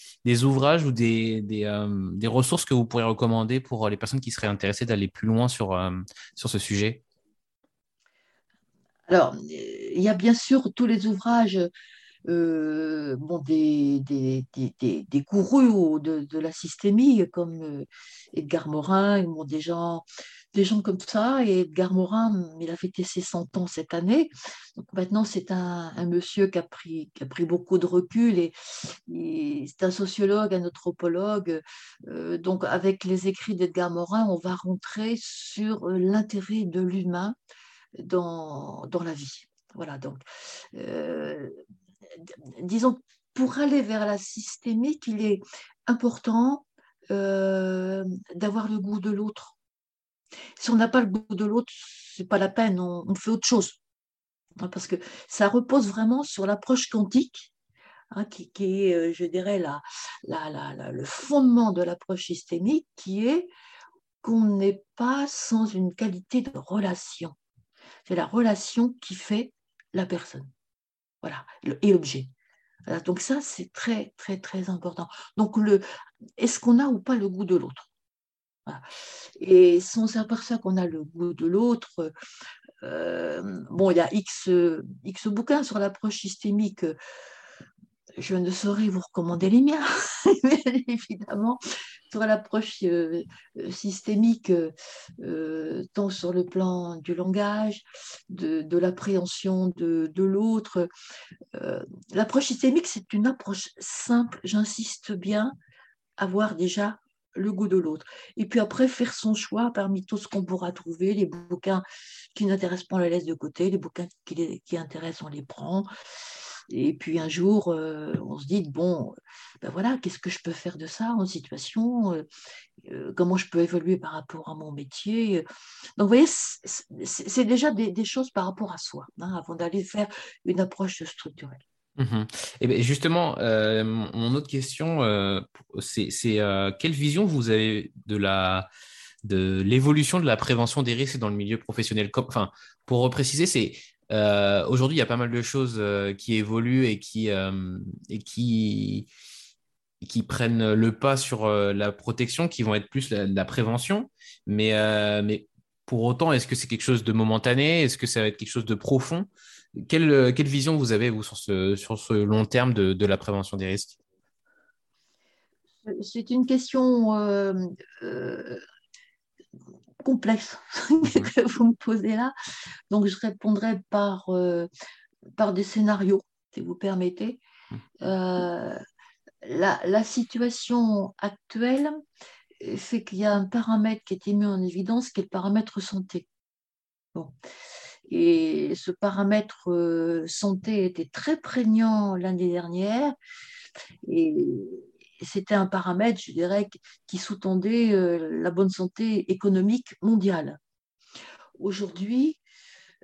ouvrages ou des, euh, des, ressources que vous pourriez recommander pour les personnes qui seraient intéressées d'aller plus loin sur, sur ce sujet? Alors, il y a bien sûr tous les ouvrages bon, des, des, des, des, de, de, la systémie, comme Edgar Morin, bon, des gens des gens comme ça. Et Edgar Morin, il a fêté ses 100 ans cette année. Donc maintenant, c'est un, monsieur qui a, pris, qui a pris beaucoup de recul et, c'est un sociologue, un anthropologue. Euh, donc avec les écrits d'Edgar Morin, on va rentrer sur euh, l'intérêt de l'humain dans, dans la vie. Voilà, donc, euh, disons, pour aller vers la systémique, il est important d'avoir le goût de l'autre si on n'a pas le goût de l'autre, c'est pas la peine, on, fait autre chose. Hein, parce que ça repose vraiment sur l'approche quantique, hein, qui, est, euh, je dirais, la, le fondement de l'approche systémique, qui est qu'on n'est pas sans une qualité de relation. C'est la relation qui fait la personne. Voilà, et l'objet. donc ça, c'est très, très, très important. Donc, est-ce qu'on a ou pas le goût de l'autre? Et si on s'aperçoit qu'on a le goût de l'autre, euh, bon, il y a X, X bouquins sur l'approche systémique. Je ne saurais vous recommander les miens, évidemment, sur l'approche euh, systémique, euh, tant sur le plan du langage, de, de l'appréhension de, l'autre. l'approche systémique, c'est une approche simple, j'insiste bien, avoir déjà le goût de l'autre. Et puis après, faire son choix parmi tout ce qu'on pourra trouver, les bouquins qui n'intéressent pas, on les laisse de côté, les bouquins qui, qui intéressent, on les prend. Et puis un jour, euh, on se dit, bon, ben voilà, qu'est-ce que je peux faire de ça en situation euh, euh, Comment je peux évoluer par rapport à mon métier Donc, vous voyez, c'est déjà des, choses par rapport à soi, hein, avant d'aller faire une approche structurelle. Mmh et bien justement, mon autre question, c'est quelle vision vous avez de la de l'évolution de la prévention des risques dans le milieu professionnel? Enfin, pour repréciser, c'est euh, aujourd'hui, il y a pas mal de choses euh, qui évoluent et qui, euh, et qui, qui prennent le pas sur la protection, qui vont être plus la, prévention. Mais, mais pour autant, est-ce que c'est quelque chose de momentané? Est-ce que ça va être quelque chose de profond? Quelle, quelle, vision vous avez, vous, sur ce, sur ce long terme de, de la prévention des risques? C'est une question complexe que vous me posez là. Donc, je répondrai par, euh, par des scénarios, si vous permettez. Euh, la, situation actuelle fait qu'il y a un paramètre qui a été mis en évidence, qui est le paramètre santé. Bon. Et ce paramètre euh, santé était très prégnant l'année dernière. Et c'était un paramètre, je dirais, qui sous-tendait euh, la bonne santé économique mondiale. Aujourd'hui,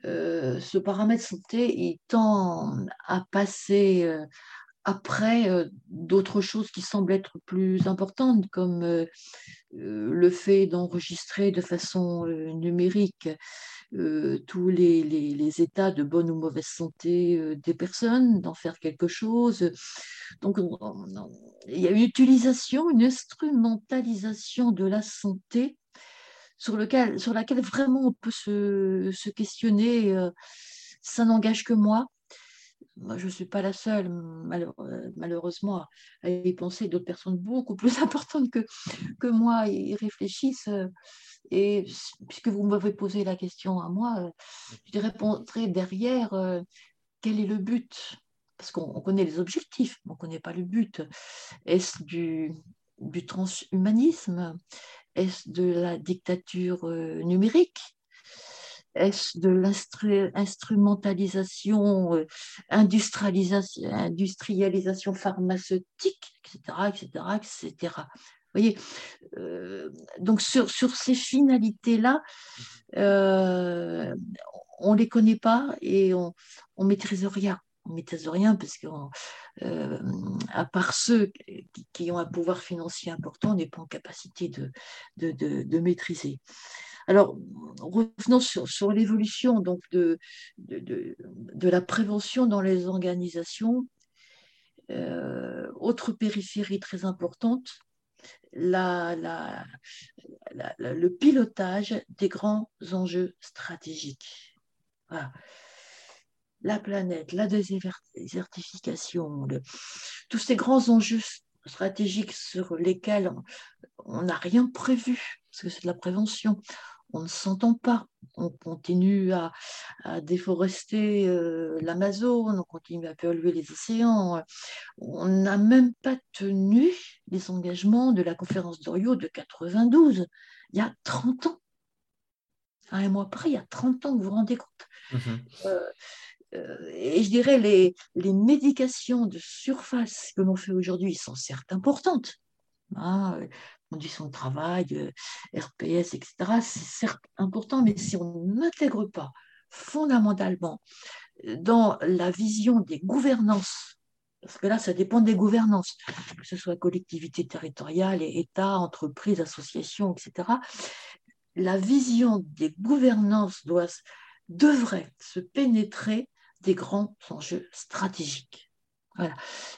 euh, ce paramètre santé il tend à passer euh, après d'autres choses qui semblent être plus importantes, comme le fait d'enregistrer de façon numérique tous les, états de bonne ou mauvaise santé euh, des personnes, d'en faire quelque chose. Donc, il y a une utilisation, une instrumentalisation de la santé sur, lequel, sur laquelle vraiment on peut se, questionner. Euh, ça n'engage que moi. Moi, je ne suis pas la seule, malheureusement, à y penser. D'autres personnes beaucoup plus importantes que, que moi y réfléchissent. Et puisque vous m'avez posé la question à moi, euh, je répondrai derrière euh, quel est le but? Parce qu'on connaît les objectifs, mais on ne connaît pas le but. Est-ce du, du transhumanisme? Est-ce de la dictature euh, numérique? Est-ce de l'instrumentalisation, industrialisation, industrialisation pharmaceutique, etc., etc., etc voyez, euh, donc sur, ces finalités-là, euh, on ne les connaît pas et on ne maîtrise rien. On maîtrise rien parce qu'à euh, part ceux qui, ont un pouvoir financier important, on n'est pas en capacité de, de, maîtriser. Alors, revenons sur, l'évolution donc de, de, la prévention dans les organisations. autre périphérie très importante, la, le pilotage des grands enjeux stratégiques. La planète, la désertification, tous ces grands enjeux stratégiques sur lesquels on n'a rien prévu, parce que c'est de la prévention on ne s'entend pas. On continue à, déforester euh, l'Amazone, on continue à polluer les océans. On n'a même pas tenu les engagements de la conférence d'Orio de 92, il y a 30 ans. un mois après, il y a 30 ans, vous vous rendez compte? Mm-hmm. euh, euh, Et je dirais, les, les médications de surface que l'on fait aujourd'hui sont certes importantes. Hein, conditions de travail, euh, RPS, etc., c'est certes important, mais si on n'intègre pas fondamentalement euh, dans la vision des gouvernances, parce que là, ça dépend des gouvernances, que ce soit collectivité territoriale, État, entreprise, association, etc., la vision des gouvernances doit, devrait se pénétrer des grands enjeux stratégiques.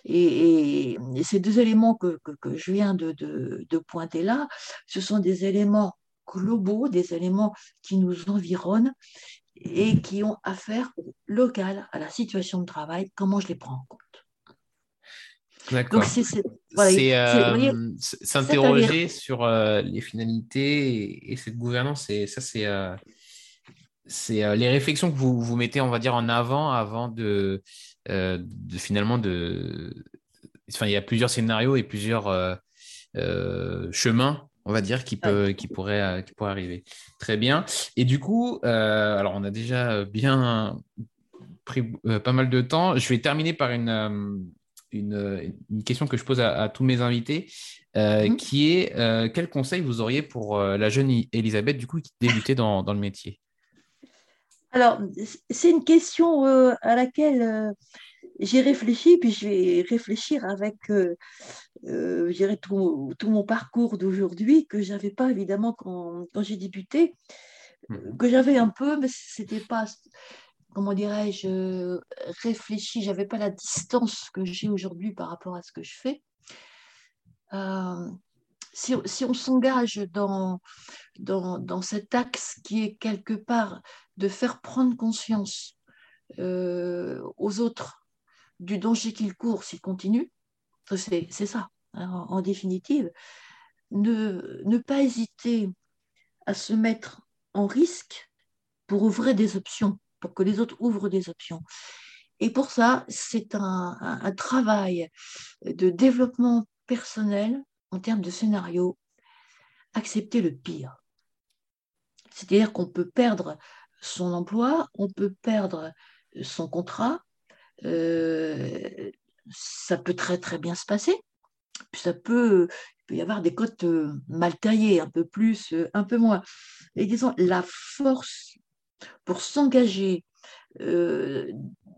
Et, ces deux éléments que, je viens de, pointer là, ce sont des éléments globaux, des éléments qui nous environnent et qui ont affaire au local, à la situation de travail, comment je les prends en compte. D'accord. c'est euh, s'interroger sur euh, les finalités et, cette gouvernance, et ça c'est euh, c'est les réflexions que vous, vous mettez, on va dire, en avant avant de, de finalement de. Enfin, il y a plusieurs scénarios et plusieurs, euh, chemin on va dire, qui, peut, qui, pourrait, qui pourrait arriver. Très bien. Et du coup, alors on a déjà bien pris pas mal de temps. Je vais terminer par une, une, question que je pose à, tous mes invités, mhm. qui est quel conseil vous auriez pour la jeune Elisabeth, du coup, qui débutait dans, dans le métier? Alors, c'est une question à laquelle j'ai réfléchi, puis je vais réfléchir avec euh, euh tout, tout, mon parcours d'aujourd'hui, que je n'avais pas évidemment quand, quand j'ai débuté, mhm. que j'avais un peu, mais ce n'était pas, comment dirais-je, réfléchi, je n'avais pas la distance que j'ai aujourd'hui par rapport à ce que je fais. Si, on s'engage dans, dans, dans, cet axe qui est quelque part de faire prendre conscience euh, aux autres du danger qu'il court s'il continue, c'est ça, hein, en, définitive. Ne, ne pas hésiter à se mettre en risque pour ouvrir des options, pour que les autres ouvrent des options. Et pour ça, c'est un, un, travail de développement personnel en termes de scénario, accepter le pire. C'est-à-dire qu'on peut perdre son emploi, on peut perdre son contrat, euh, ça peut très très bien se passer. Ça peut, il peut y avoir des côtes euh, mal taillées, un peu plus, euh, un peu moins. Et disons, la force pour s'engager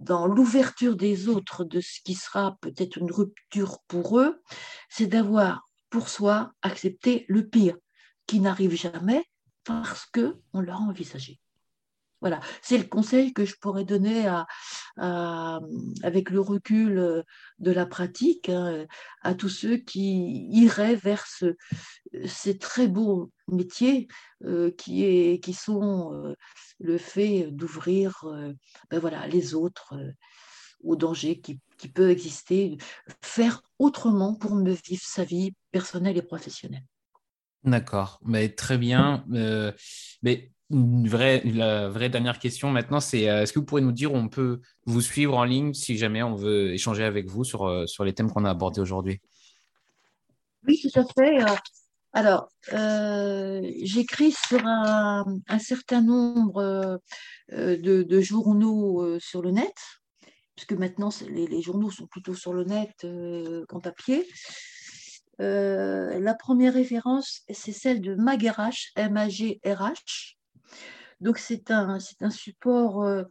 dans l'ouverture des autres de ce qui sera peut-être une rupture pour eux, c'est d'avoir pour soi accepté le pire, qui n'arrive jamais parce qu'on l'a envisagé. Voilà, c'est le conseil que je pourrais donner avec le recul euh, de la pratique hein, à tous ceux qui iraient vers ces très beaux métiers euh, qui, sont euh, le fait d'ouvrir ben voilà, les autres au danger qui, peut exister, faire autrement pour me vivre sa vie personnelle et professionnelle. D'accord, mais très bien. mais une vraie, la vraie dernière question maintenant, c'est euh, est-ce que vous pourrez nous dire où on peut vous suivre en ligne si jamais on veut échanger avec vous sur, euh, sur les thèmes qu'on a abordés aujourd'hui? Oui, tout à fait. Euh, alors, j'écris sur un, certain nombre de, journaux sur le net, puisque maintenant les, les, journaux sont plutôt sur le net qu'en papier. la première référence, c'est celle de MagRH, M-A-G-R-H, donc c'est un, un support euh,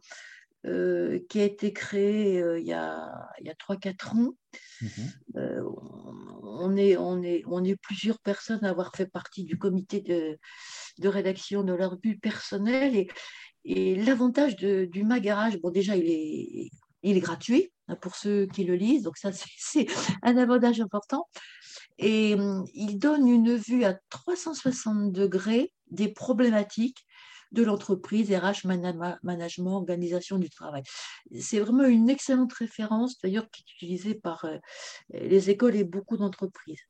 euh, qui a été créé euh, il y a, il y a 3-4 ans. Mhm. on, est, on, est, on est plusieurs personnes à avoir fait partie du comité de, de rédaction de leur but personnel. Et, et l'avantage du Magarage, bon déjà il est, il est gratuit hein, pour ceux qui le lisent, donc ça c'est un avantage important. Et il donne une vue à 360 degrés des problématiques de l'entreprise, RH, management, organisation du travail. C'est vraiment une excellente référence, d'ailleurs, qui est utilisée par euh, les écoles et beaucoup d'entreprises.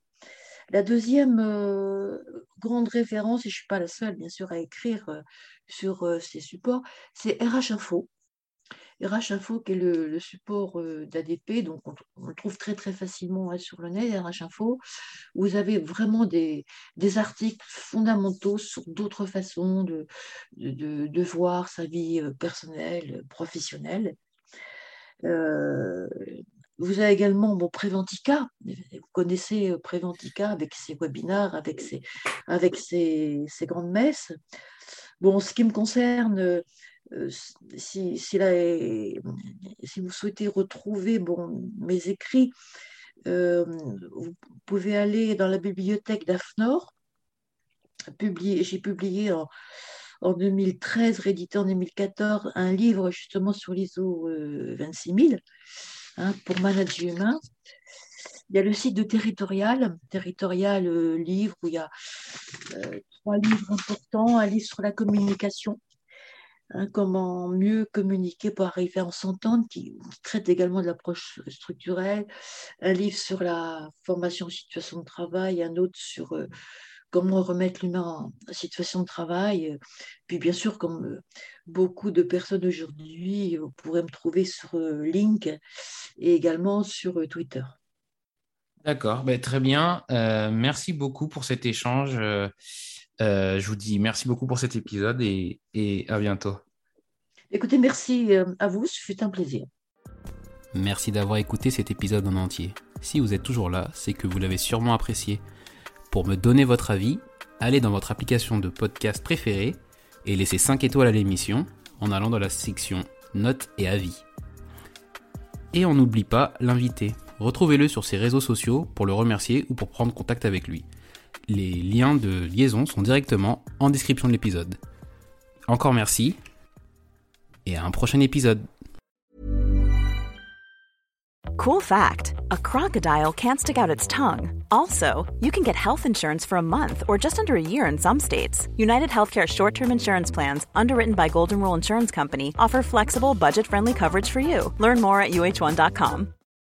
La deuxième euh, grande référence, et je ne suis pas la seule, bien sûr, à écrire euh, sur ces supports, c'est RH Info. RH Info, qui est le, support euh, d'ADP, donc on, le trouve très très facilement hein, sur le net, RH Info. Vous avez vraiment des, articles fondamentaux sur d'autres façons de, de, voir sa vie euh, personnelle, professionnelle. Euh, vous avez également mon Préventica. Vous connaissez Préventica avec ses webinaires, avec ses, avec ses grandes messes. Bon, ce qui me concerne, euh, si, si, vous souhaitez retrouver bon, mes écrits, euh, vous pouvez aller dans la bibliothèque d'AFNOR. J'ai publié en, en, 2013, réédité en 2014, un livre justement sur l'ISO 26000 euh, hein, pour manager humain. Il y a le site de Territorial, Territorial livre, où il y a trois livres importants, un livre sur la communication, Hein, comment mieux communiquer pour arriver à s'entendre, qui traite également de l'approche structurelle, un livre sur la formation en situation de travail, un autre sur euh, comment remettre l'humain en situation de travail. Puis bien sûr, comme euh, beaucoup de personnes aujourd'hui, vous pourrez me trouver sur euh, Link et également sur Twitter. D'accord, ben, très bien. Merci beaucoup pour cet échange. Euh, je vous dis merci beaucoup pour cet épisode et, et à bientôt. Écoutez, merci à vous, ce fut un plaisir. Merci d'avoir écouté cet épisode en entier. Si vous êtes toujours là, c'est que vous l'avez sûrement apprécié. Pour me donner votre avis, allez dans votre application de podcast préférée et laissez 5 étoiles à l'émission en allant dans la section notes et avis. Et on n'oublie pas l'invité. Retrouvez-le sur ses réseaux sociaux pour le remercier ou pour prendre contact avec lui. Les liens de liaison sont directement en description de l'épisode. Encore merci et à un prochain épisode. Cool fact a crocodile can't stick out its tongue. Also, you can get health insurance for a month or just under a year in some states. United Healthcare short term insurance plans, underwritten by Golden Rule Insurance Company, offer flexible, budget friendly coverage for you. Learn more at uh1.com.